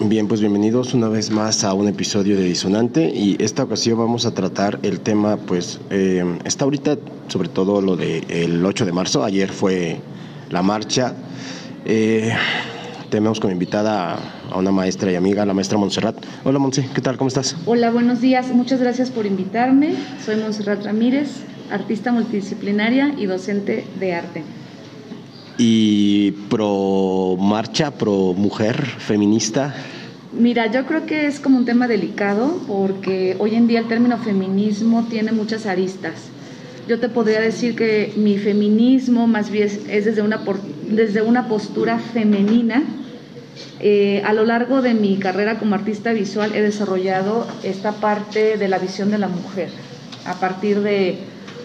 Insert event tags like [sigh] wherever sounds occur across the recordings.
Bien, pues bienvenidos una vez más a un episodio de Disonante y esta ocasión vamos a tratar el tema, pues eh, está ahorita sobre todo lo del 8 de marzo, ayer fue la marcha. Eh, tenemos como invitada a una maestra y amiga, la maestra Montserrat. Hola Montse, ¿qué tal? ¿Cómo estás? Hola, buenos días. Muchas gracias por invitarme. Soy Montserrat Ramírez, artista multidisciplinaria y docente de arte. ¿Y pro marcha, pro mujer, feminista? Mira, yo creo que es como un tema delicado porque hoy en día el término feminismo tiene muchas aristas. Yo te podría decir que mi feminismo más bien es desde una, desde una postura femenina eh, a lo largo de mi carrera como artista visual he desarrollado esta parte de la visión de la mujer a partir de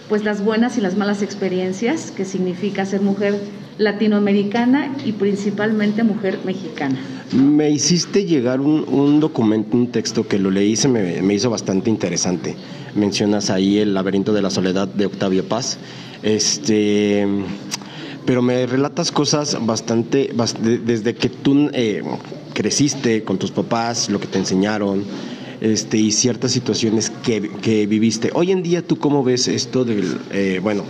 pues las buenas y las malas experiencias que significa ser mujer latinoamericana y principalmente mujer mexicana. Me hiciste llegar un, documento, un texto que lo leí y se me, me, hizo bastante interesante. Mencionas ahí el laberinto de la soledad de Octavio Paz. Este pero me relatas cosas bastante, desde que tú eh, creciste con tus papás, lo que te enseñaron, este, y ciertas situaciones que, viviste. Hoy en día, ¿tú cómo ves esto del, eh, bueno,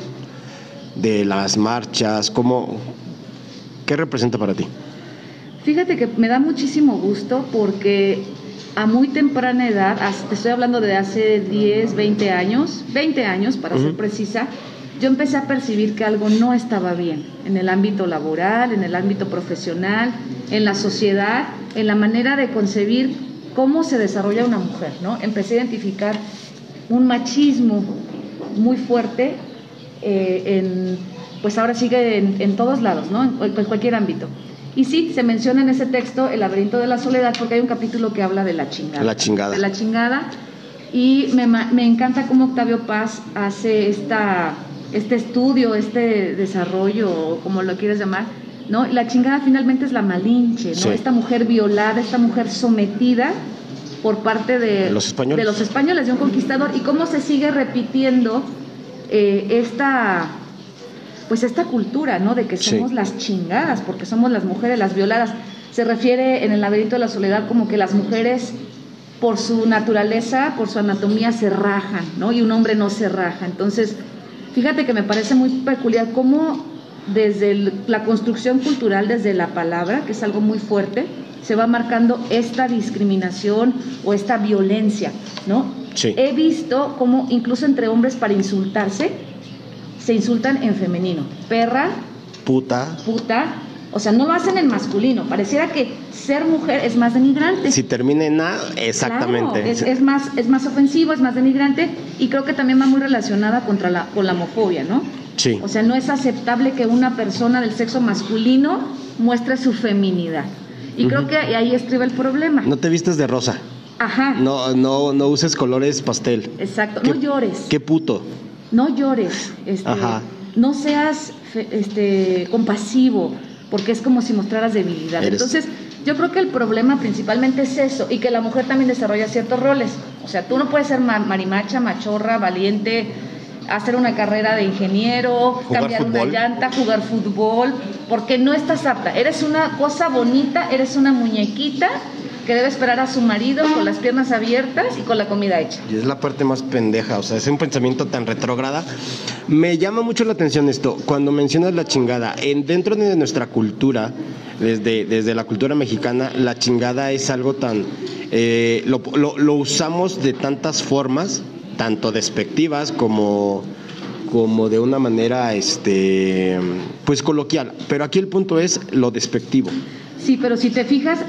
de las marchas? ¿Cómo, ¿Qué representa para ti? Fíjate que me da muchísimo gusto porque a muy temprana edad, te estoy hablando de hace 10, 20 años, 20 años para ser precisa, yo empecé a percibir que algo no estaba bien en el ámbito laboral, en el ámbito profesional, en la sociedad, en la manera de concebir cómo se desarrolla una mujer, ¿no? Empecé a identificar un machismo muy fuerte eh, en, pues ahora sigue en, todos lados, ¿no? En, cualquier ámbito. Y sí, se menciona en ese texto el laberinto de la soledad porque hay un capítulo que habla de la chingada. La chingada. De la chingada. Y me, me encanta cómo Octavio Paz hace esta este estudio, este desarrollo, como lo quieres llamar, ¿no? La chingada finalmente es la malinche, ¿no? Esta mujer violada, esta mujer sometida por parte de los españoles, de, los españoles, de un conquistador, y cómo se sigue repitiendo eh, esta pues esta cultura, ¿no? De que somos las chingadas, porque somos las mujeres, las violadas. Se refiere en el laberinto de la soledad como que las mujeres por su naturaleza, por su anatomía se rajan, ¿no? Y un hombre no se raja. Entonces, Fíjate que me parece muy peculiar cómo desde la construcción cultural, desde la palabra, que es algo muy fuerte, se va marcando esta discriminación o esta violencia, ¿no? Sí. He visto cómo incluso entre hombres para insultarse se insultan en femenino. Perra, puta, puta, o sea, no lo hacen en masculino. Pareciera que ser mujer es más denigrante. Si termina en A, exactamente. es, más, es más ofensivo, es más denigrante y creo que también va muy relacionada contra la, con la homofobia, ¿no? Sí. O sea, no es aceptable que una persona del sexo masculino muestre su feminidad. Y creo que ahí estriba el problema. No te vistes de rosa. Ajá. No, no, no uses colores pastel. Exacto. no llores. Qué puto. No llores. Este, Ajá. No seas este, compasivo porque es como si mostraras debilidad. Entonces, yo creo que el problema principalmente es eso y que la mujer también desarrolla ciertos roles. O sea, tú no puedes ser marimacha, machorra, valiente, hacer una carrera de ingeniero, cambiar una llanta, jugar fútbol, porque no estás apta. Eres una cosa bonita, eres una muñequita que debe esperar a su marido con las piernas abiertas y con la comida hecha. Y es la parte más pendeja, o sea, es un pensamiento tan retrógrada. Me llama mucho la atención esto, cuando mencionas la chingada, en, dentro de nuestra cultura, desde, desde la cultura mexicana, la chingada es algo tan... Eh, lo, lo, usamos de tantas formas, tanto despectivas como como de una manera este pues coloquial, pero aquí el punto es lo despectivo. Sí, pero si te fijas,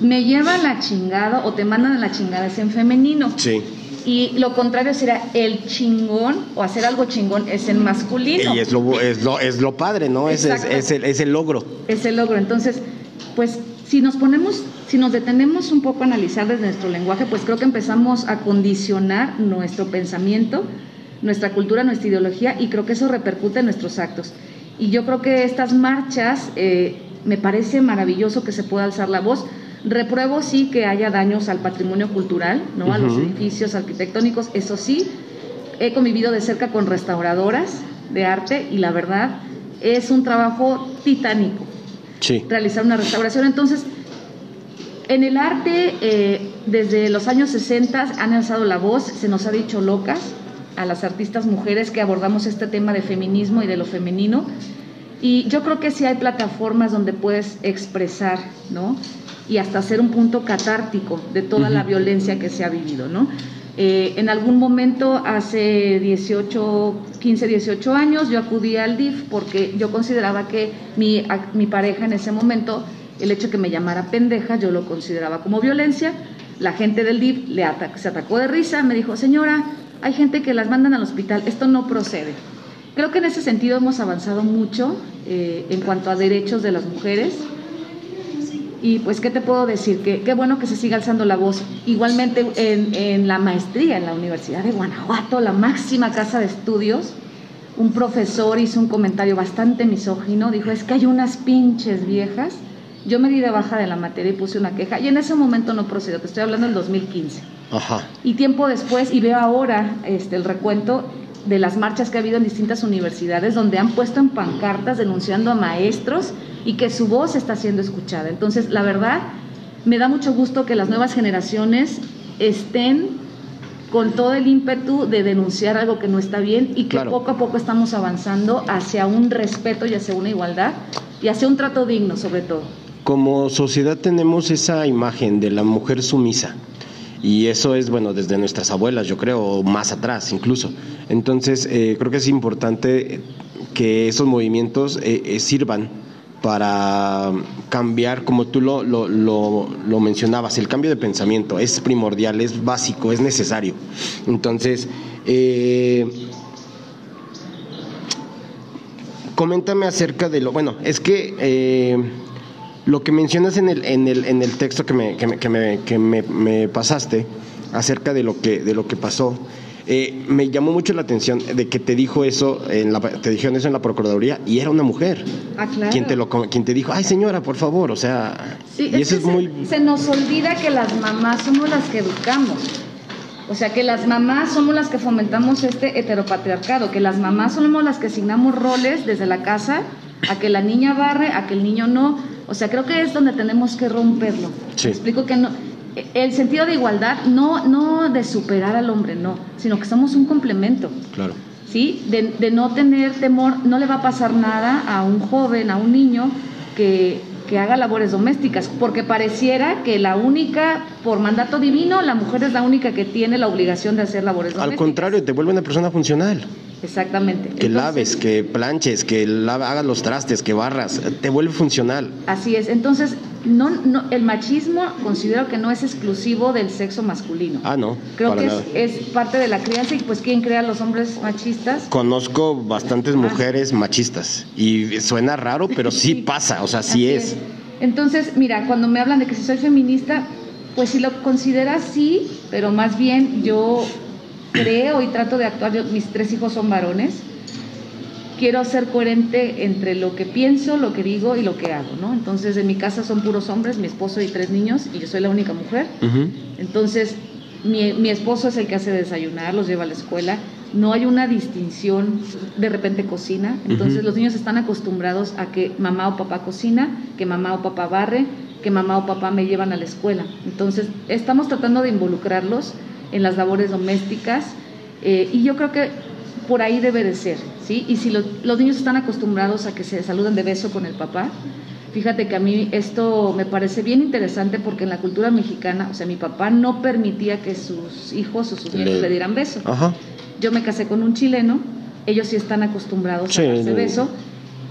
me lleva la chingada o te mandan a la chingada es en femenino. Sí. Y lo contrario será el chingón o hacer algo chingón es en masculino. Y es lo, es lo, es lo padre, ¿no? Es, es, el, es el logro. Es el logro. Entonces, pues si nos ponemos, si nos detenemos un poco a analizar desde nuestro lenguaje, pues creo que empezamos a condicionar nuestro pensamiento, nuestra cultura, nuestra ideología y creo que eso repercute en nuestros actos. Y yo creo que estas marchas, eh, me parece maravilloso que se pueda alzar la voz Repruebo sí que haya daños al patrimonio cultural, ¿no? a los edificios arquitectónicos, eso sí. He convivido de cerca con restauradoras de arte y la verdad es un trabajo titánico sí. realizar una restauración. Entonces, En el arte, eh, desde los años 60 han alzado la voz, se nos ha dicho locas a las artistas mujeres que abordamos este tema de feminismo y de lo femenino. Y yo creo que sí hay plataformas donde puedes expresar, ¿no? Y hasta hacer un punto catártico de toda la violencia que se ha vivido, ¿no? Eh, en algún momento, hace 18, 15, 18 años, yo acudí al DIF porque yo consideraba que mi, mi pareja en ese momento, el hecho de que me llamara pendeja, yo lo consideraba como violencia. La gente del DIF le se atacó de risa, me dijo, señora, hay gente que las mandan al hospital, esto no procede. Creo que en ese sentido hemos avanzado mucho eh, en cuanto a derechos de las mujeres. Y pues, ¿qué te puedo decir? Que qué bueno que se siga alzando la voz. Igualmente en, en, la maestría en la Universidad de Guanajuato, la máxima casa de estudios, un profesor hizo un comentario bastante misógino, dijo, es que hay unas pinches viejas. Yo me di de baja de la materia y puse una queja y en ese momento no procedió, te estoy hablando del 2015. Ajá. Y tiempo después, y veo ahora este, el recuento de las marchas que ha habido en distintas universidades donde han puesto en pancartas denunciando a maestros y que su voz está siendo escuchada. Entonces, la verdad, me da mucho gusto que las nuevas generaciones estén con todo el ímpetu de denunciar algo que no está bien y que poco a poco estamos avanzando hacia un respeto y hacia una igualdad y hacia un trato digno sobre todo. Como sociedad tenemos esa imagen de la mujer sumisa y eso es, bueno, desde nuestras abuelas, yo creo, o más atrás incluso. Entonces, eh, creo que es importante que esos movimientos eh, eh, sirvan para cambiar, como tú lo, lo, lo, mencionabas, el cambio de pensamiento es primordial, es básico, es necesario. Entonces, coméntame acerca de lo, bueno, es que lo que mencionas en el, en el, en el texto que, me, que, me, que, me, que me, pasaste acerca de lo que, de lo que pasó, eh, me llamó mucho la atención de que te dijo eso, en la, te dijeron eso en la Procuraduría y era una mujer. Ah, claro. Quien te, lo, quien te dijo, ay señora, por favor, o sea... y eso es muy... Se nos olvida que las mamás somos las que educamos. O sea, que las mamás somos las que fomentamos este heteropatriarcado, que las mamás somos las que asignamos roles desde la casa a que la niña barre, a que el niño no. O sea, creo que es donde tenemos que romperlo. explico que no, el sentido de igualdad no, no de superar al hombre, no, sino que somos un complemento. Claro. ¿Sí? De, de no tener temor, no le va a pasar nada a un joven, a un niño que, que haga labores domésticas, porque pareciera que la única, por mandato divino, la mujer es la única que tiene la obligación de hacer labores domésticas. Al contrario, te vuelve una persona funcional. Exactamente. Que laves, que planches, que hagas los trastes, que barras, te vuelve funcional. Así es. Entonces, no, no, el machismo considero que no es exclusivo del sexo masculino. Ah, no. Creo que es, parte de la crianza y pues ¿quién crea los hombres machistas? Conozco bastantes ah. mujeres machistas y suena raro, pero sí, pasa, o sea, sí es. Entonces, mira, cuando me hablan de que si soy feminista, pues si lo consideras sí, pero más bien yo creo y trato de actuar, mis tres hijos son varones, quiero ser coherente entre lo que pienso, lo que digo y lo que hago, ¿no? Entonces, en mi casa son puros hombres, mi esposo y tres niños, y yo soy la única mujer. Entonces, mi, mi, esposo es el que hace desayunar, los lleva a la escuela. No hay una distinción, de repente cocina. Entonces, los niños están acostumbrados a que mamá o papá cocina, que mamá o papá barre, que mamá o papá me llevan a la escuela. Entonces, estamos tratando de involucrarlos en las labores domésticas eh, y yo creo que por ahí debe de ser, ¿sí? Y si los niños están acostumbrados a que se saluden de beso con el papá, fíjate que a mí esto me parece bien interesante porque en la cultura mexicana, o sea, mi papá no permitía que sus hijos o sus nietos le, dieran beso. Yo me casé con un chileno, ellos sí están acostumbrados a darse beso.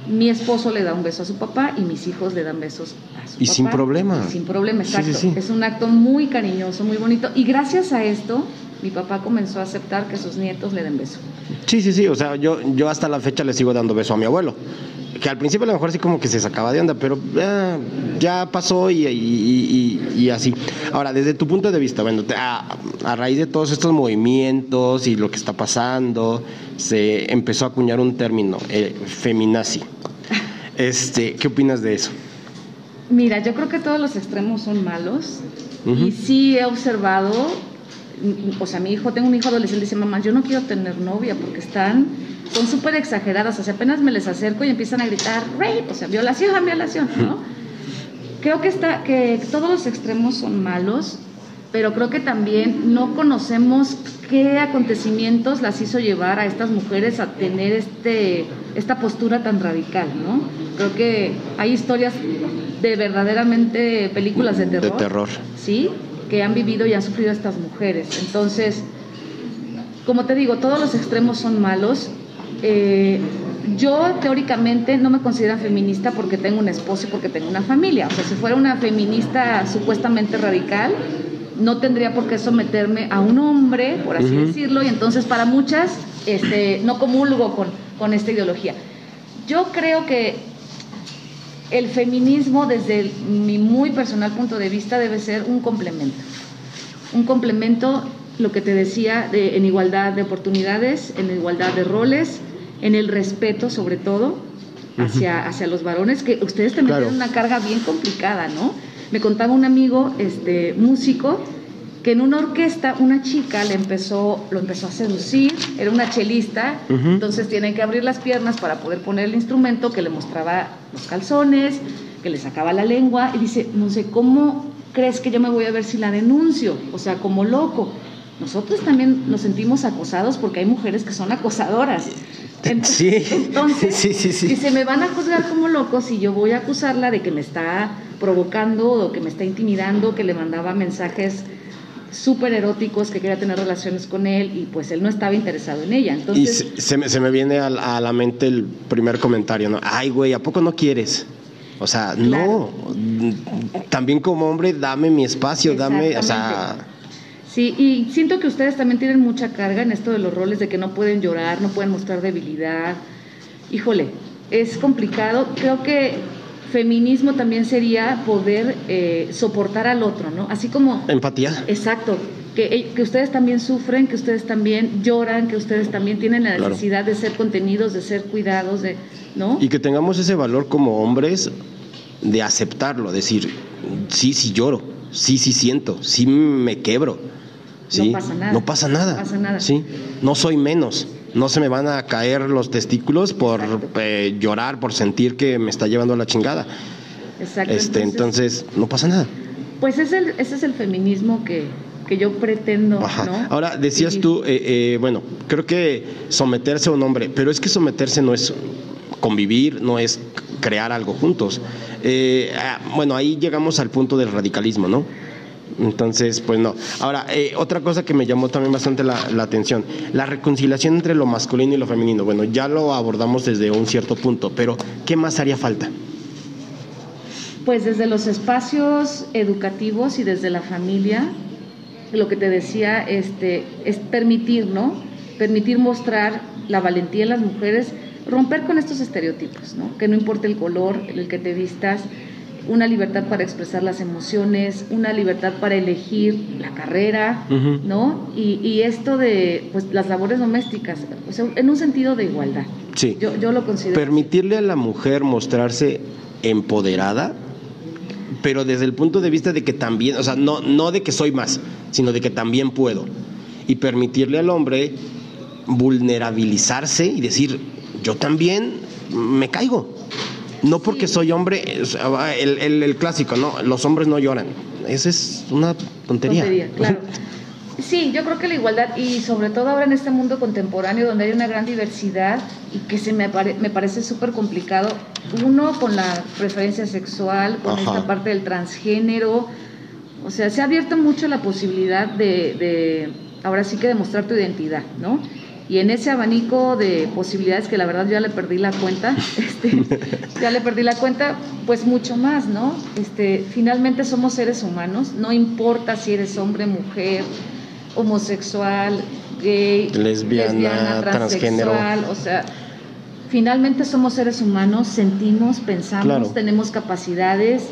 Mi esposo le da un beso a su papá y mis hijos le dan besos a su y sin problema. sin problema, exacto. es un acto muy cariñoso, muy bonito. Y gracias a esto, mi papá comenzó a aceptar que sus nietos le den beso. Sí, sí, sí. O sea, yo, yo hasta la fecha le sigo dando beso a mi abuelo. Que al principio a lo mejor sí como que se sacaba de onda, pero ya pasó y, y, así. Ahora, desde tu punto de vista, bueno, a, a, raíz de todos estos movimientos y lo que está pasando, se empezó a acuñar un término, eh, feminazi. [laughs] Este, ¿Qué opinas de eso? Mira, yo creo que todos los extremos son malos y sí he observado, o sea, mi hijo, tengo un hijo adolescente, dice, mamá, yo no quiero tener novia porque están, son súper exageradas, o sea, apenas me les acerco y empiezan a gritar, rape, o sea, violación, violación, ¿no? creo que, está, que todos los extremos son malos, pero creo que también no conocemos qué acontecimientos las hizo llevar a estas mujeres a tener este, esta postura tan radical, ¿no? Creo que hay historias de verdaderamente películas de terror. De terror. Sí, que han vivido y han sufrido estas mujeres. Entonces, como te digo, todos los extremos son malos. Eh, yo teóricamente no me considero feminista porque tengo un esposo y porque tengo una familia. O sea, si fuera una feminista supuestamente radical, no tendría por qué someterme a un hombre, por así decirlo, y entonces para muchas este, no comulgo con, con esta ideología. Yo creo que el feminismo, desde mi muy personal punto de vista, debe ser un complemento. Un complemento, lo que te decía, de, en igualdad de oportunidades, en igualdad de roles, en el respeto sobre todo hacia, hacia los varones, que ustedes también tienen una carga bien complicada, ¿no? Me contaba un amigo, este, músico, que en una orquesta una chica le empezó, lo empezó a seducir, era una chelista, entonces tienen que abrir las piernas para poder poner el instrumento, que le mostraba los calzones, que le sacaba la lengua, y dice, no sé, ¿cómo crees que yo me voy a ver si la denuncio? O sea, como loco. Nosotros también nos sentimos acosados porque hay mujeres que son acosadoras. sí. Entonces, sí, sí, sí. dice, me van a juzgar como loco si yo voy a acusarla de que me está provocando o que me está intimidando, que le mandaba mensajes súper eróticos, que quería tener relaciones con él y pues él no estaba interesado en ella. Entonces, y se, me, se me viene a, la mente el primer comentario, ¿no? Ay, güey, ¿a poco no quieres? O sea, no, también como hombre, dame mi espacio, dame, o sea... Sí, y siento que ustedes también tienen mucha carga en esto de los roles, de que no pueden llorar, no pueden mostrar debilidad. Híjole, es complicado. Creo que feminismo también sería poder eh, soportar al otro, ¿no? Así como... Empatía. Exacto. Que, que, ustedes también sufren, que ustedes también lloran, que ustedes también tienen la necesidad de ser contenidos, de ser cuidados, de, ¿no? Y que tengamos ese valor como hombres de aceptarlo, decir, sí, sí lloro, sí, sí siento, sí me quebro, sí, no pasa nada. No pasa nada. No pasa nada. Sí, no soy menos no se me van a caer los testículos por eh, llorar, por sentir que me está llevando a la chingada. Exacto. Este, entonces, no pasa nada. Pues es el, ese es el feminismo que, que yo pretendo. ¿no? Ahora, decías tú, eh, eh, bueno, creo que someterse a un hombre, pero es que someterse no es convivir, no es crear algo juntos. Ah, bueno, ahí llegamos al punto del radicalismo, ¿no? Entonces, pues no. Ahora, eh, otra cosa que me llamó también bastante la, atención, la reconciliación entre lo masculino y lo femenino. Bueno, ya lo abordamos desde un cierto punto, pero ¿qué más haría falta? Pues desde los espacios educativos y desde la familia, lo que te decía, este, es permitir, ¿no? Permitir mostrar la valentía en las mujeres, romper con estos estereotipos, ¿no? Que no importa el color, el que te vistas, una libertad para expresar las emociones, una libertad para elegir la carrera, ¿no? Y, esto de pues, las labores domésticas, o sea, en un sentido de igualdad. Sí. Yo, yo lo considero. Permitirle a la mujer mostrarse empoderada, pero desde el punto de vista de que también, o sea, no, no de que soy más, sino de que también puedo. Y permitirle al hombre vulnerabilizarse y decir, yo también me caigo. No porque soy hombre, el, el, clásico, ¿no? Los hombres no lloran. Esa es una tontería. tontería [laughs] claro. Sí, yo creo que la igualdad y sobre todo ahora en este mundo contemporáneo donde hay una gran diversidad y que se me, me parece súper complicado, uno con la preferencia sexual, con esta parte del transgénero, o sea, se ha abierto mucho la posibilidad de, de ahora sí que demostrar tu identidad, ¿no? Y en ese abanico de posibilidades que la verdad ya le perdí la cuenta, [laughs] este, ya le perdí la cuenta, pues mucho más, ¿no? Este, finalmente somos seres humanos, no importa si eres hombre, mujer, homosexual, gay, lesbiana, transgénero, o sea, finalmente somos seres humanos, sentimos, pensamos, tenemos capacidades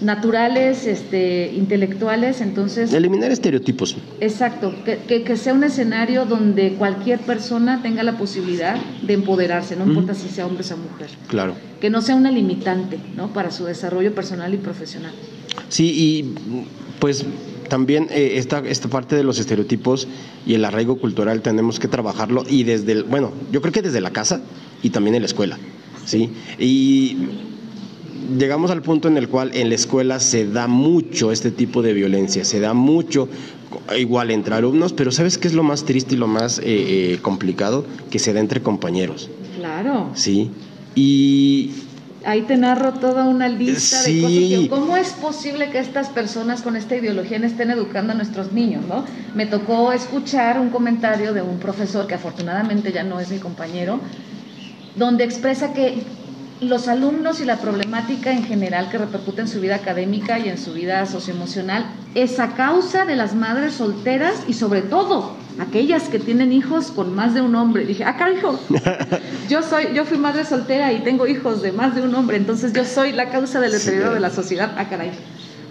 naturales, este, intelectuales, entonces... Eliminar estereotipos. Exacto, que, que, sea un escenario donde cualquier persona tenga la posibilidad de empoderarse, no importa si sea hombre o sea mujer. Claro. Que no sea una limitante, ¿no? Para su desarrollo personal y profesional. Sí, y pues también eh, esta, esta parte de los estereotipos y el arraigo cultural tenemos que trabajarlo y desde el, bueno, yo creo que desde la casa y también en la escuela, ¿sí? Y llegamos al punto en el cual en la escuela se da mucho este tipo de violencia, se da mucho igual entre alumnos, pero ¿sabes qué es lo más triste y lo más eh, eh, complicado? Que se da entre compañeros. Claro. Sí. Y ahí te narro toda una lista de cosas. ¿Cómo es posible que estas personas con esta ideología no estén educando a nuestros niños? ¿no? Me tocó escuchar un comentario de un profesor que afortunadamente ya no es mi compañero, donde expresa que los alumnos y la problemática en general que repercute en su vida académica y en su vida socioemocional es a causa de las madres solteras y sobre todo aquellas que tienen hijos con más de un hombre. Dije, ah, hijo [laughs] yo soy, yo fui madre soltera y tengo hijos de más de un hombre, entonces yo soy la causa del deterioro de la sociedad. Ah, caray.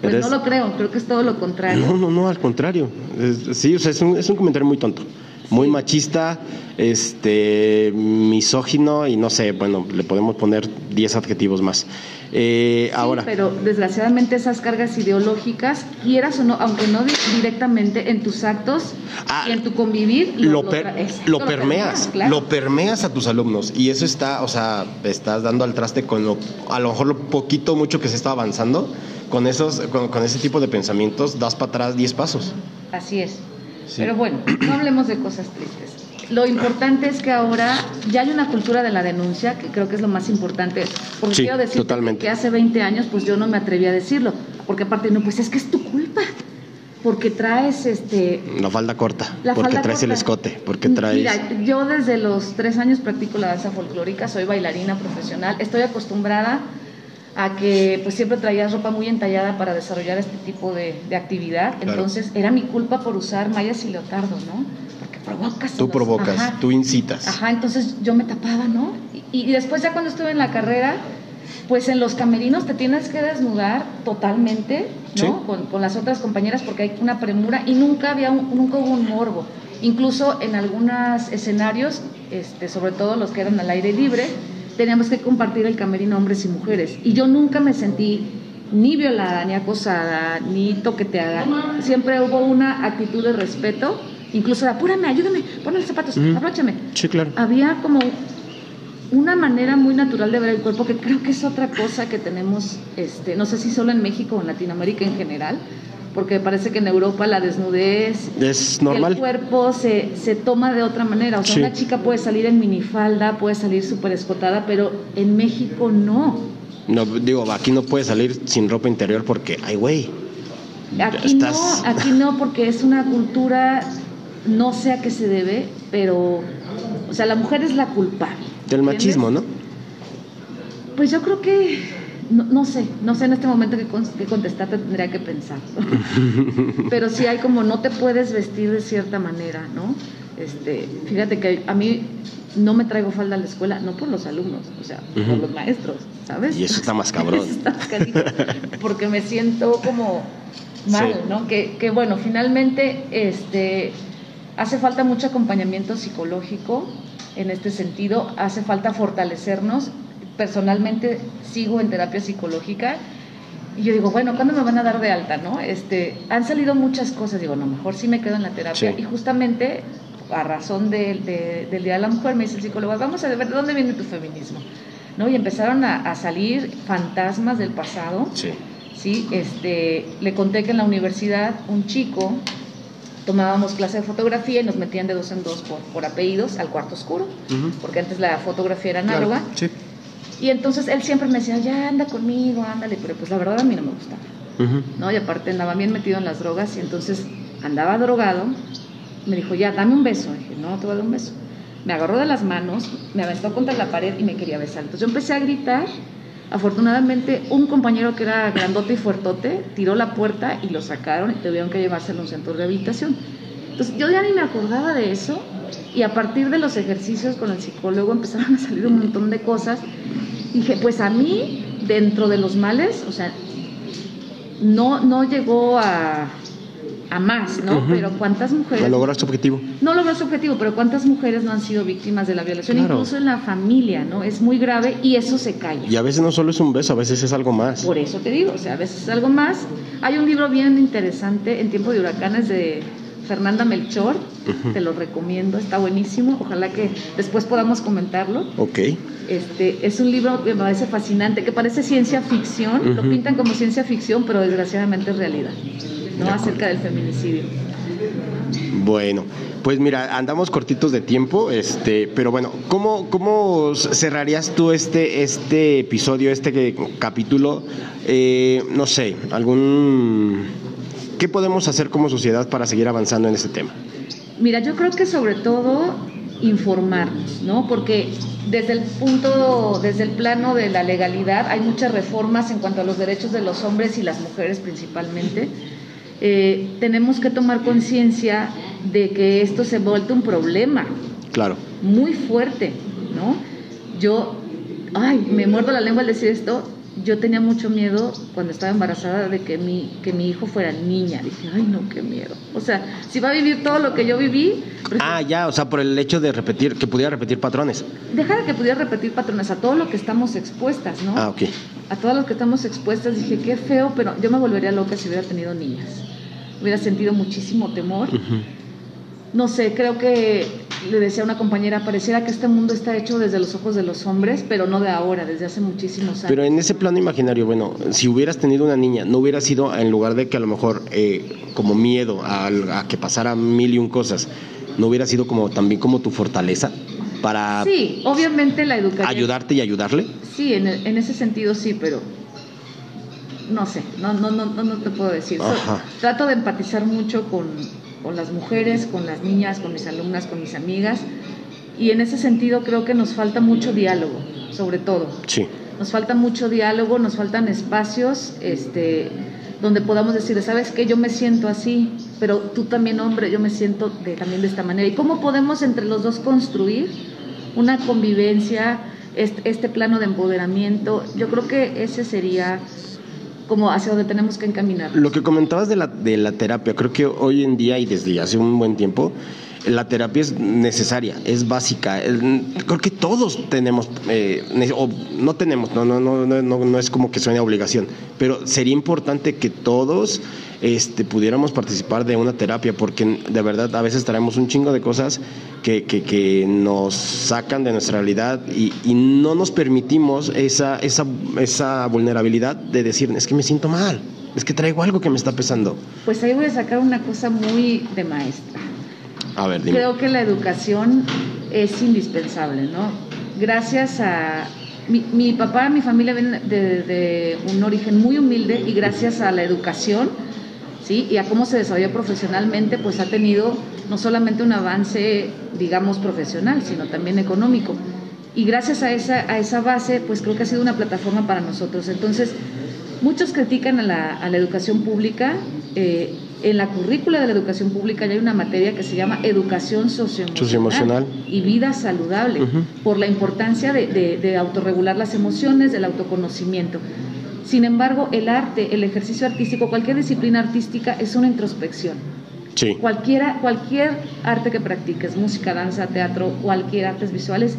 Pues no lo creo, creo que es todo lo contrario. No, no, no, al contrario. sí, o sea, es un, es un comentario muy tonto muy machista, este, misógino y no sé, bueno, le podemos poner 10 adjetivos más. Eh, ahora. Pero desgraciadamente esas cargas ideológicas, quieras o no, aunque no directamente en tus actos ah, y en tu convivir, lo, lo, permeas, lo permeas a tus alumnos y eso está, o sea, estás dando al traste con lo, a lo mejor lo poquito, mucho que se está avanzando, con esos, con, con ese tipo de pensamientos das para atrás 10 pasos. Así es. Pero bueno, no hablemos de cosas tristes. Lo importante es que ahora ya hay una cultura de la denuncia, que creo que es lo más importante. Porque quiero decir que hace 20 años pues yo no me atreví a decirlo, porque aparte no, pues es que es tu culpa. Porque traes este la falda corta, porque traes el escote, porque traes Mira, yo desde los tres años practico la danza folclórica, soy bailarina profesional, estoy acostumbrada a que pues siempre traías ropa muy entallada para desarrollar este tipo de, actividad. Entonces era mi culpa por usar mallas y leotardo, ¿no? Porque provocas. Tú provocas, tú incitas. Ajá, entonces yo me tapaba, ¿no? Y, después ya cuando estuve en la carrera, pues en los camerinos te tienes que desnudar totalmente, ¿no? Con, con, las otras compañeras porque hay una premura y nunca había un, nunca hubo un morbo. Incluso en algunos escenarios, este, sobre todo los que eran al aire libre, teníamos que compartir el camerino hombres y mujeres. Y yo nunca me sentí ni violada, ni acosada, ni toqueteada. Siempre hubo una actitud de respeto, incluso de apúrame, ayúdame, pon los zapatos, mm. Sí, claro. Había como una manera muy natural de ver el cuerpo que creo que es otra cosa que tenemos, este, no sé si solo en México o en Latinoamérica en general, porque parece que en Europa la desnudez, es normal. El cuerpo se, se toma de otra manera. O sea, una chica puede salir en minifalda, puede salir súper escotada, pero en México no. No, digo, aquí no puede salir sin ropa interior porque, ay, güey. Aquí no, aquí no, porque es una cultura, no sé a qué se debe, pero, o sea, la mujer es la culpable. Del machismo, ¿no? Pues yo creo que no, sé, no sé en este momento qué, qué contestarte, tendría que pensar. [laughs] Pero sí hay como no te puedes vestir de cierta manera, ¿no? Este, fíjate que a mí no me traigo falda a la escuela, no por los alumnos, o sea, por los maestros, ¿sabes? Y eso está más cabrón. [laughs] porque me siento como mal, ¿no? Que, que bueno, finalmente este, hace falta mucho acompañamiento psicológico en este sentido, hace falta fortalecernos personalmente sigo en terapia psicológica y yo digo, bueno, ¿cuándo me van a dar de alta? ¿no? Este, han salido muchas cosas, digo, no, mejor sí me quedo en la terapia. Y justamente a razón del Día de la Mujer me dice el psicólogo, vamos a ver de dónde viene tu feminismo. ¿no? Y empezaron a, salir fantasmas del pasado. Sí. ¿sí? Este, le conté que en la universidad un chico tomábamos clase de fotografía y nos metían de dos en dos por, por apellidos al cuarto oscuro, porque antes la fotografía era análoga. sí. Y entonces él siempre me decía, ya anda conmigo, ándale, pero pues la verdad a mí no me gustaba. ¿no? Y aparte andaba bien metido en las drogas y entonces andaba drogado. Me dijo, ya, dame un beso. dije, no, te voy a dar un beso. Me agarró de las manos, me aventó contra la pared y me quería besar. Entonces yo empecé a gritar. Afortunadamente, un compañero que era grandote y fuertote tiró la puerta y lo sacaron y tuvieron que llevárselo a un centro de rehabilitación. Entonces yo ya ni me acordaba de eso y a partir de los ejercicios con el psicólogo empezaron a salir un montón de cosas. Dije, pues a mí, dentro de los males, o sea, no, no llegó a, a más, ¿no? Pero cuántas mujeres... No logró su objetivo. No logró su objetivo, pero cuántas mujeres no han sido víctimas de la violación, incluso en la familia, ¿no? Es muy grave y eso se calla. Y a veces no solo es un beso, a veces es algo más. Por eso te digo, o sea, a veces es algo más. Hay un libro bien interesante en tiempo de huracanes de Fernanda Melchor, te lo recomiendo, está buenísimo, ojalá que después podamos comentarlo. Ok. Este, es un libro que me parece fascinante, que parece ciencia ficción, lo pintan como ciencia ficción, pero desgraciadamente es realidad, ¿no? Acerca del feminicidio. Bueno, pues mira, andamos cortitos de tiempo, este, pero bueno, ¿cómo, cómo cerrarías tú este, este episodio, este capítulo? Eh, no sé, algún... ¿Qué podemos hacer como sociedad para seguir avanzando en este tema? Mira, yo creo que sobre todo informarnos, ¿no? Porque desde el punto, desde el plano de la legalidad, hay muchas reformas en cuanto a los derechos de los hombres y las mujeres principalmente. Eh, tenemos que tomar conciencia de que esto se ha vuelto un problema. Claro. Muy fuerte, ¿no? Yo, ay, me muerdo la lengua al decir esto. Yo tenía mucho miedo cuando estaba embarazada de que mi, que mi hijo fuera niña. Dije, ay, no, qué miedo. O sea, si va a vivir todo lo que yo viví. Ah, ya, o sea, por el hecho de repetir, que pudiera repetir patrones. Dejar de que pudiera repetir patrones, a todo lo que estamos expuestas, ¿no? Ah, ok. A todo lo que estamos expuestas, dije, qué feo, pero yo me volvería loca si hubiera tenido niñas. Hubiera sentido muchísimo temor no sé, creo que le decía a una compañera, pareciera que este mundo está hecho desde los ojos de los hombres, pero no de ahora, desde hace muchísimos años. Pero en ese plano imaginario, bueno, si hubieras tenido una niña, no hubiera sido, en lugar de que a lo mejor eh, como miedo a, que pasara mil y un cosas, no hubiera sido como también como tu fortaleza para... Sí, obviamente la educación... Ayudarte y ayudarle. Sí, en, en ese sentido sí, pero no sé, no, no, no, no, te puedo decir. trato de empatizar mucho con con las mujeres, con las niñas, con mis alumnas, con mis amigas. Y en ese sentido creo que nos falta mucho diálogo, sobre todo. Sí. Nos falta mucho diálogo, nos faltan espacios este, donde podamos decir, ¿sabes qué? Yo me siento así, pero tú también, hombre, yo me siento de, también de esta manera. ¿Y cómo podemos entre los dos construir una convivencia, este, este plano de empoderamiento? Yo creo que ese sería como hacia donde tenemos que encaminar. Lo que comentabas de la, de la terapia, creo que hoy en día y desde hace un buen tiempo, la terapia es necesaria, es básica. Creo que todos tenemos, eh, o no tenemos, no, no, no, no, no es como que suene obligación, pero sería importante que todos este, pudiéramos participar de una terapia, porque de verdad a veces traemos un chingo de cosas que, que, nos sacan de nuestra realidad y, y, no nos permitimos esa, esa, esa vulnerabilidad de decir, es que me siento mal, es que traigo algo que me está pesando. Pues ahí voy a sacar una cosa muy de maestra. Creo que la educación es indispensable, ¿no? Gracias a mi, papá, mi familia viene de, de, un origen muy humilde y gracias a la educación ¿sí? y a cómo se desarrolla profesionalmente, pues ha tenido no solamente un avance, digamos, profesional, sino también económico. Y gracias a esa, a esa base, pues creo que ha sido una plataforma para nosotros. Entonces, muchos critican a la, a la educación pública. Eh, en la currícula de la educación pública ya hay una materia que se llama educación socioemocional, y vida saludable, por la importancia de, de, de autorregular las emociones, del autoconocimiento. Sin embargo, el arte, el ejercicio artístico, cualquier disciplina artística es una introspección. Sí. Cualquiera, cualquier arte que practiques, música, danza, teatro, cualquier artes visuales,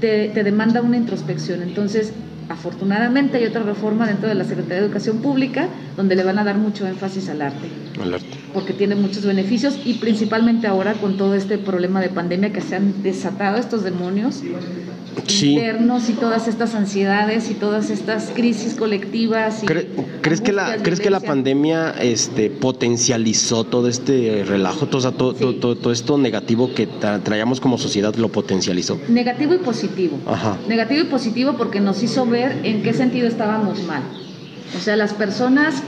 te, te demanda una introspección. Entonces, afortunadamente hay otra reforma dentro de la Secretaría de Educación Pública donde le van a dar mucho énfasis al arte. Al arte. Porque tiene muchos beneficios y principalmente ahora con todo este problema de pandemia que se han desatado estos demonios internos y todas estas ansiedades y todas estas crisis colectivas. ¿Crees que la crees que la pandemia este potencializó todo este relajo, todo, todo, todo, esto negativo que traíamos como sociedad lo potencializó? Negativo y positivo. Ajá. Negativo y positivo porque nos hizo ver en qué sentido estábamos mal. O sea, las personas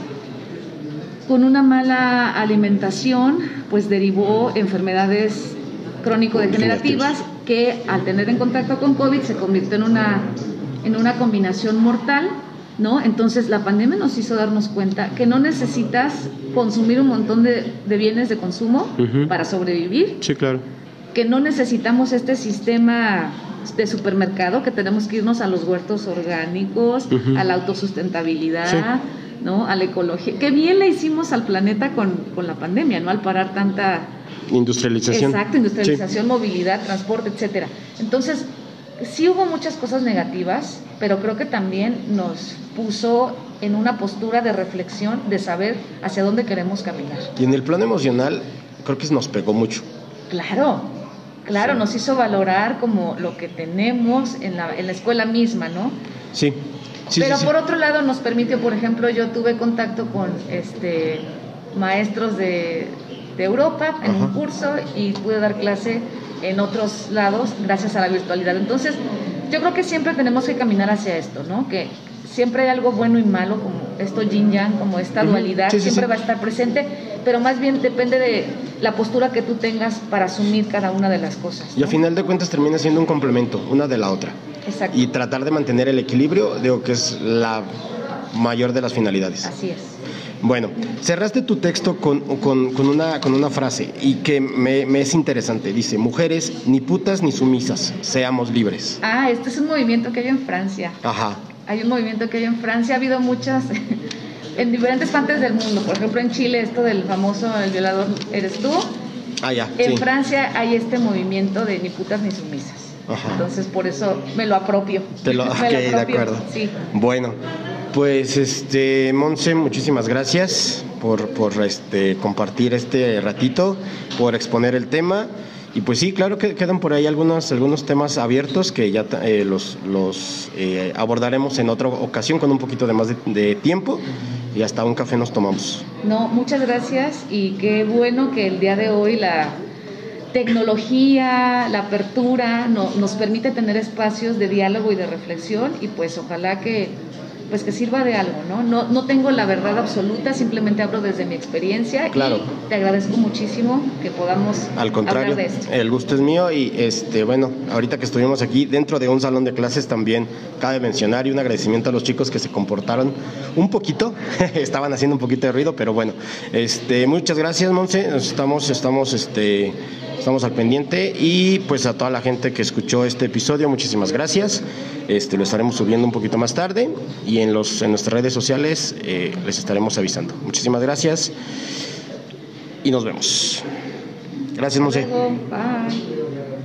con una mala alimentación pues derivó enfermedades crónico-degenerativas que al tener en contacto con COVID se convirtió en una, en una combinación mortal, ¿no? Entonces la pandemia nos hizo darnos cuenta que no necesitas consumir un montón de, de bienes de consumo para sobrevivir. Sí, claro. Que no necesitamos este sistema de supermercado, que tenemos que irnos a los huertos orgánicos, a la autosustentabilidad. ¿no? a la ecología. Que bien le hicimos al planeta con, con la pandemia, ¿no? Al parar tanta Industrialización. Exacto, industrialización, movilidad, transporte, etcétera. Entonces, sí hubo muchas cosas negativas, pero creo que también nos puso en una postura de reflexión, de saber hacia dónde queremos caminar. Y en el plano emocional, creo que nos pegó mucho. Claro, claro, nos hizo valorar como lo que tenemos en la, en la escuela misma, ¿no? Sí. sí Pero sí, por otro lado nos permitió, por ejemplo, yo tuve contacto con este maestros de, de Europa en un curso y pude dar clase en otros lados gracias a la virtualidad. Entonces, yo creo que siempre tenemos que caminar hacia esto, ¿no? Que siempre hay algo bueno y malo, como esto yin yang, como esta dualidad, Sí, sí, siempre sí. va a estar presente, pero más bien depende de la postura que tú tengas para asumir cada una de las cosas. Y a ¿no? final de cuentas termina siendo un complemento, una de la otra. Exacto. Y tratar de mantener el equilibrio, digo que es la mayor de las finalidades. Así es. Bueno, cerraste tu texto con, con- con una, con una frase y que me, me es interesante. Dice, mujeres, ni putas ni sumisas, seamos libres. Ah, este es un movimiento que hay en Francia. Ajá, Hay un movimiento que hay en Francia, ha habido muchas [laughs] en diferentes partes del mundo. Por ejemplo, en Chile esto del famoso el violador eres tú. ah, ya, En sí. Francia hay este movimiento de ni putas ni sumisas. Ajá. Entonces por eso me lo apropio. Te lo, [laughs] ok, de apropio, acuerdo. Sí. Bueno, pues este, Monse, muchísimas gracias por, por este, compartir este ratito, por exponer el tema. Y pues sí, claro que quedan por ahí algunos, algunos temas abiertos que ya eh, los, los eh, abordaremos en otra ocasión con un poquito de más de, tiempo y hasta un café nos tomamos. No, muchas gracias y qué bueno que el día de hoy la tecnología, la apertura no- nos permite tener espacios de diálogo y de reflexión y pues ojalá que pues que sirva de algo, ¿no? No, no tengo la verdad absoluta, simplemente hablo desde mi experiencia Claro. y te agradezco muchísimo que podamos Al contrario, hablar de esto. el gusto es mío y este bueno, ahorita que estuvimos aquí dentro de un salón de clases también cabe mencionar y un agradecimiento a los chicos que se comportaron un poquito, [laughs] estaban haciendo un poquito de ruido, pero bueno, este muchas gracias Monse, estamos estamos este estamos al pendiente y pues a toda la gente que escuchó este episodio, muchísimas gracias. Este lo estaremos subiendo un poquito más tarde y en los en nuestras redes sociales eh, les estaremos avisando. Muchísimas gracias y nos vemos. Gracias, Monse. Bye.